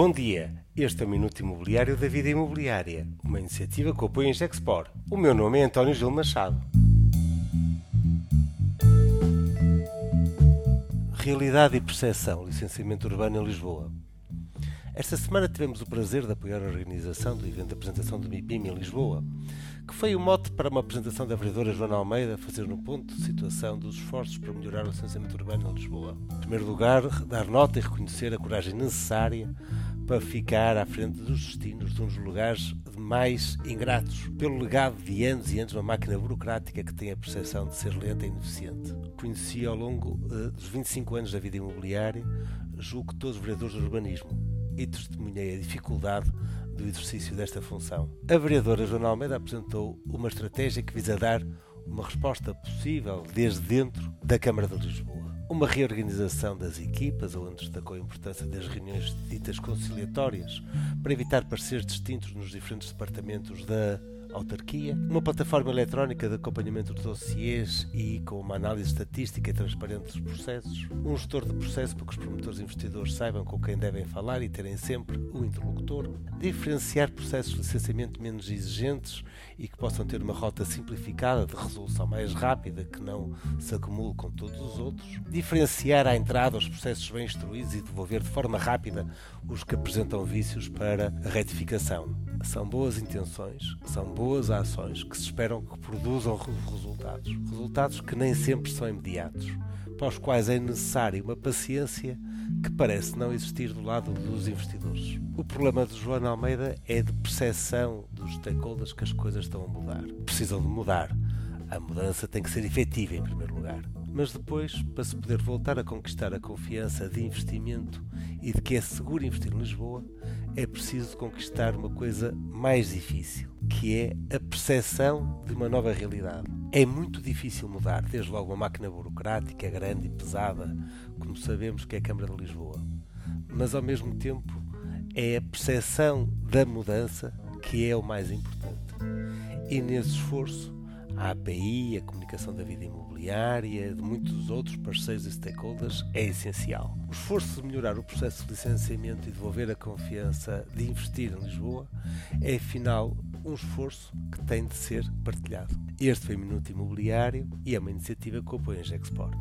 Bom dia, este é o Minuto Imobiliário da Vida Imobiliária, uma iniciativa que apoia em Gexpor. O meu nome é António Gil Machado. Realidade e percepção, licenciamento urbano em Lisboa. Esta semana tivemos o prazer de apoiar a organização do evento de apresentação do MIPIM em Lisboa, que foi o mote para uma apresentação da vereadora Joana Almeida fazer no ponto de situação dos esforços para melhorar o licenciamento urbano em Lisboa. Em primeiro lugar, dar nota e reconhecer a coragem necessária para ficar à frente dos destinos de dos lugares mais ingratos, pelo legado de anos e anos uma máquina burocrática que tem a percepção de ser lenta e ineficiente. Conheci ao longo uh, dos 25 anos da vida imobiliária, julgo que todos os vereadores do urbanismo, e testemunhei a dificuldade do exercício desta função. A vereadora Joana Almeida apresentou uma estratégia que visa dar uma resposta possível desde dentro da Câmara de Lisboa. Uma reorganização das equipas, onde destacou a importância das reuniões ditas conciliatórias para evitar pareceres distintos nos diferentes departamentos da autarquia, uma plataforma eletrónica de acompanhamento de dossiês e com uma análise estatística e transparente dos processos, um gestor de processo para que os promotores e investidores saibam com quem devem falar e terem sempre o interlocutor, diferenciar processos de licenciamento menos exigentes e que possam ter uma rota simplificada de resolução mais rápida que não se acumule com todos os outros, diferenciar à entrada os processos bem instruídos e devolver de forma rápida os que apresentam vícios para a retificação. São boas intenções, são boas ações que se esperam que produzam resultados. Resultados que nem sempre são imediatos, para os quais é necessária uma paciência que parece não existir do lado dos investidores. O problema de Joana Almeida é de percepção dos stakeholders que as coisas estão a mudar. Precisam de mudar. A mudança tem que ser efetiva em primeiro lugar. Mas depois, para se poder voltar a conquistar a confiança de investimento e de que é seguro investir em Lisboa, é preciso conquistar uma coisa mais difícil, que é a percepção de uma nova realidade. É muito difícil mudar, desde logo uma máquina burocrática grande e pesada, como sabemos que é a Câmara de Lisboa. Mas ao mesmo tempo é a percepção da mudança que é o mais importante. E nesse esforço a API, a comunicação da vida imobiliária, de muitos outros parceiros e stakeholders é essencial. O esforço de melhorar o processo de licenciamento e devolver a confiança de investir em Lisboa é, afinal, um esforço que tem de ser partilhado. Este foi o Minuto Imobiliário e é uma iniciativa que apoia a Gexport.